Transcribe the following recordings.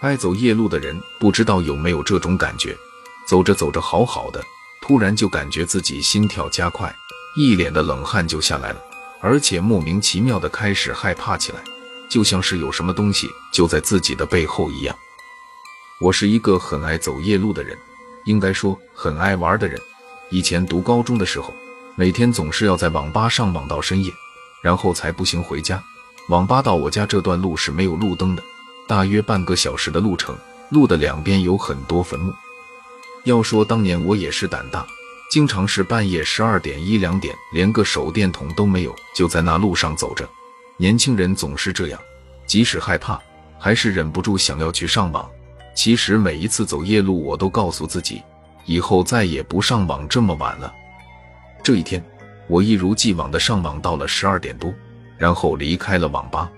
爱走夜路的人不知道有没有这种感觉，走着走着好好的，突然就感觉自己心跳加快，一脸的冷汗就下来了，而且莫名其妙的开始害怕起来，就像是有什么东西就在自己的背后一样。我是一个很爱走夜路的人，应该说很爱玩的人。以前读高中的时候，每天总是要在网吧上网到深夜，然后才步行回家。网吧到我家这段路是没有路灯的。大约半个小时的路程，路的两边有很多坟墓。要说当年我也是胆大，经常是半夜十二点一两点，连个手电筒都没有，就在那路上走着。年轻人总是这样，即使害怕，还是忍不住想要去上网。其实每一次走夜路，我都告诉自己，以后再也不上网这么晚了。这一天，我一如既往的上网到了十二点多，然后离开了网吧。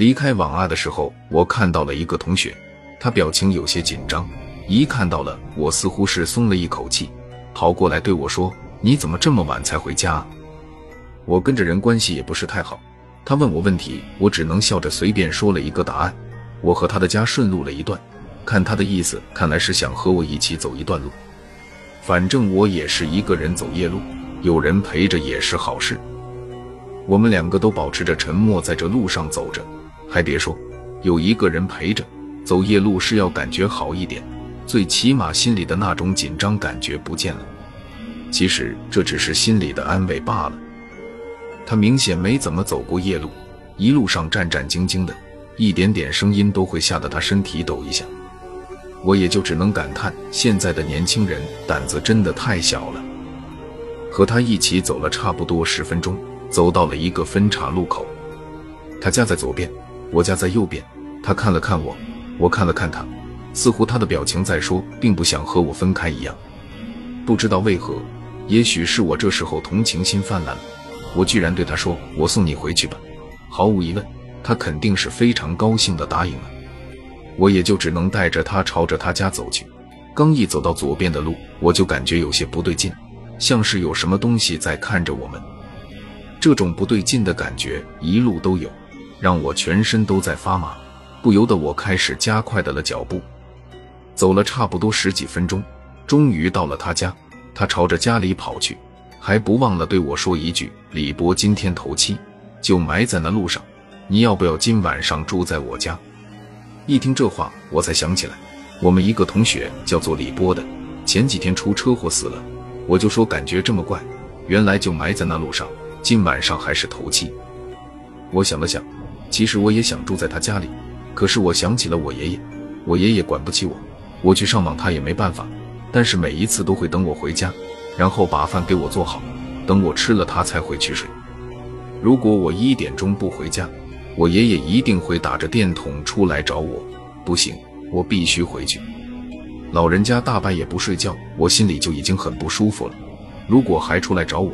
离开网啊的时候，我看到了一个同学，他表情有些紧张。一看到了我，似乎是松了一口气，跑过来对我说：“你怎么这么晚才回家？”我跟着人关系也不是太好，他问我问题，我只能笑着随便说了一个答案。我和他的家顺路了一段，看他的意思，看来是想和我一起走一段路。反正我也是一个人走夜路，有人陪着也是好事。我们两个都保持着沉默，在这路上走着。还别说，有一个人陪着走夜路是要感觉好一点，最起码心里的那种紧张感觉不见了。其实这只是心里的安慰罢了。他明显没怎么走过夜路，一路上战战兢兢的，一点点声音都会吓得他身体抖一下。我也就只能感叹，现在的年轻人胆子真的太小了。和他一起走了差不多十分钟，走到了一个分岔路口，他家在左边。我家在右边，他看了看我，我看了看他，似乎他的表情在说，并不想和我分开一样。不知道为何，也许是我这时候同情心泛滥，我居然对他说：“我送你回去吧。”毫无疑问，他肯定是非常高兴的答应了。我也就只能带着他朝着他家走去。刚一走到左边的路，我就感觉有些不对劲，像是有什么东西在看着我们。这种不对劲的感觉一路都有。让我全身都在发麻，不由得我开始加快的了脚步。走了差不多十几分钟，终于到了他家。他朝着家里跑去，还不忘了对我说一句：“李波今天头七，就埋在那路上，你要不要今晚上住在我家？”一听这话，我才想起来，我们一个同学叫做李波的，前几天出车祸死了。我就说感觉这么怪，原来就埋在那路上，今晚上还是头七。我想了想。其实我也想住在他家里，可是我想起了我爷爷，我爷爷管不起我，我去上网他也没办法。但是每一次都会等我回家，然后把饭给我做好，等我吃了他才回去睡。如果我一点钟不回家，我爷爷一定会打着电筒出来找我。不行，我必须回去。老人家大半夜不睡觉，我心里就已经很不舒服了。如果还出来找我，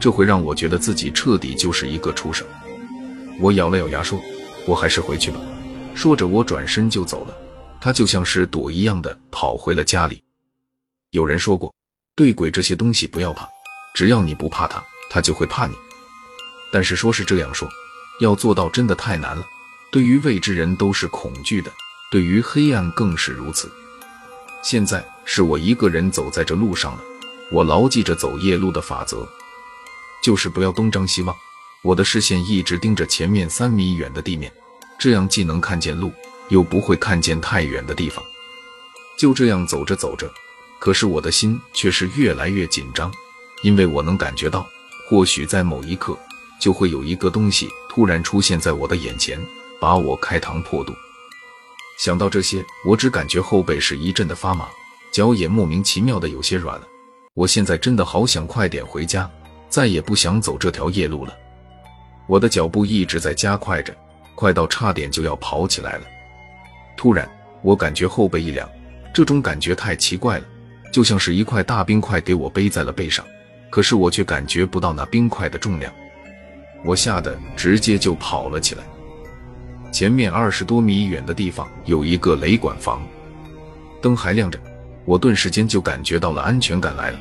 这会让我觉得自己彻底就是一个畜生。我咬了咬牙说：“我还是回去吧。”说着，我转身就走了。他就像是躲一样的跑回了家里。有人说过，对鬼这些东西不要怕，只要你不怕他，他就会怕你。但是说是这样说，要做到真的太难了。对于未知人都是恐惧的，对于黑暗更是如此。现在是我一个人走在这路上了，我牢记着走夜路的法则，就是不要东张西望。我的视线一直盯着前面三米远的地面，这样既能看见路，又不会看见太远的地方。就这样走着走着，可是我的心却是越来越紧张，因为我能感觉到，或许在某一刻，就会有一个东西突然出现在我的眼前，把我开膛破肚。想到这些，我只感觉后背是一阵的发麻，脚也莫名其妙的有些软了。我现在真的好想快点回家，再也不想走这条夜路了。我的脚步一直在加快着，快到差点就要跑起来了。突然，我感觉后背一凉，这种感觉太奇怪了，就像是一块大冰块给我背在了背上，可是我却感觉不到那冰块的重量。我吓得直接就跑了起来。前面二十多米远的地方有一个雷管房，灯还亮着，我顿时间就感觉到了安全感来了。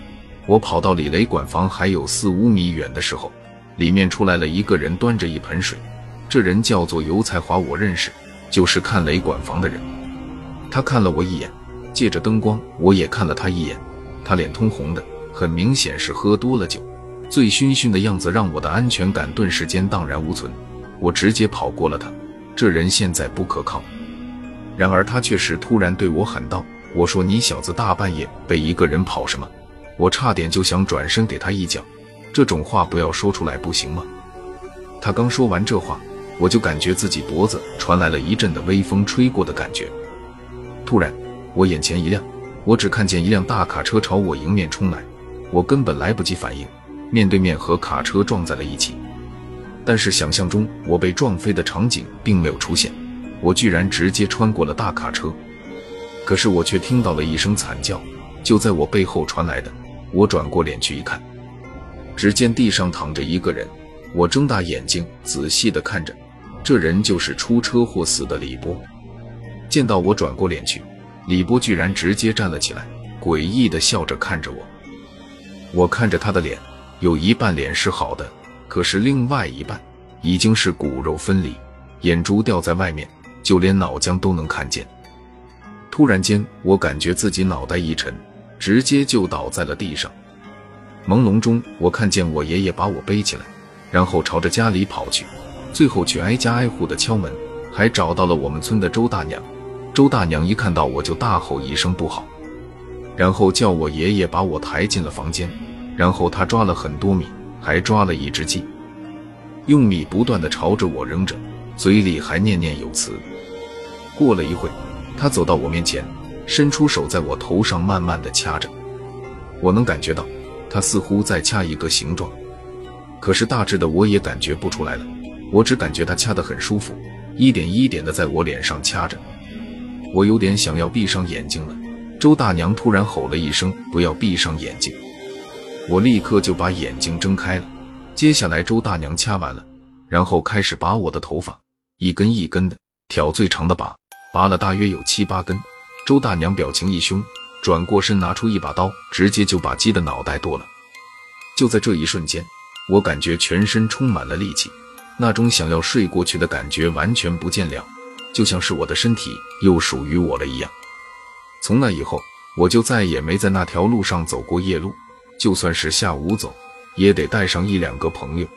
我跑到离雷管房还有四五米远的时候。里面出来了一个人，端着一盆水。这人叫做尤才华，我认识，就是看雷管房的人。他看了我一眼，借着灯光，我也看了他一眼。他脸通红的，很明显是喝多了酒，醉醺醺的样子让我的安全感顿时间荡然无存。我直接跑过了他，这人现在不可靠。然而他却是突然对我喊道：“我说你小子大半夜被一个人跑什么？”我差点就想转身给他一脚，这种话不要说出来不行吗？他刚说完这话，我就感觉自己脖子传来了一阵的微风吹过的感觉。突然，我眼前一亮，我只看见一辆大卡车朝我迎面冲来，我根本来不及反应，面对面和卡车撞在了一起。但是想象中我被撞飞的场景并没有出现，我居然直接穿过了大卡车。可是我却听到了一声惨叫，就在我背后传来的。我转过脸去一看，只见地上躺着一个人。我睁大眼睛仔细地看着，这人就是出车祸死的李波。见到我转过脸去，李波居然直接站了起来，诡异地笑着看着我。我看着他的脸，有一半脸是好的。可是另外一半已经是骨肉分离，眼珠掉在外面，就连脑浆都能看见。突然间，我感觉自己脑袋一沉，直接就倒在了地上。朦胧中，我看见我爷爷把我背起来，然后朝着家里跑去，最后去挨家挨户的敲门，还找到了我们村的周大娘。周大娘一看到我就大吼一声不好，然后叫我爷爷把我抬进了房间，然后他抓了很多米。还抓了一只鸡，用米不断的朝着我扔着，嘴里还念念有词。过了一会，他走到我面前，伸出手在我头上慢慢的掐着。我能感觉到，他似乎在掐一个形状，可是大致的我也感觉不出来了。我只感觉他掐得很舒服，一点一点的在我脸上掐着。我有点想要闭上眼睛了。周大娘突然吼了一声：“不要闭上眼睛！”我立刻就把眼睛睁开了。接下来，周大娘掐完了，然后开始拔我的头发，一根一根的挑，最长的拔，拔了大约有七八根。周大娘表情一凶，转过身拿出一把刀，直接就把鸡的脑袋剁了。就在这一瞬间，我感觉全身充满了力气，那种想要睡过去的感觉完全不见了，就像是我的身体又属于我了一样。从那以后，我就再也没在那条路上走过夜路。就算是下午走，也得带上一两个朋友。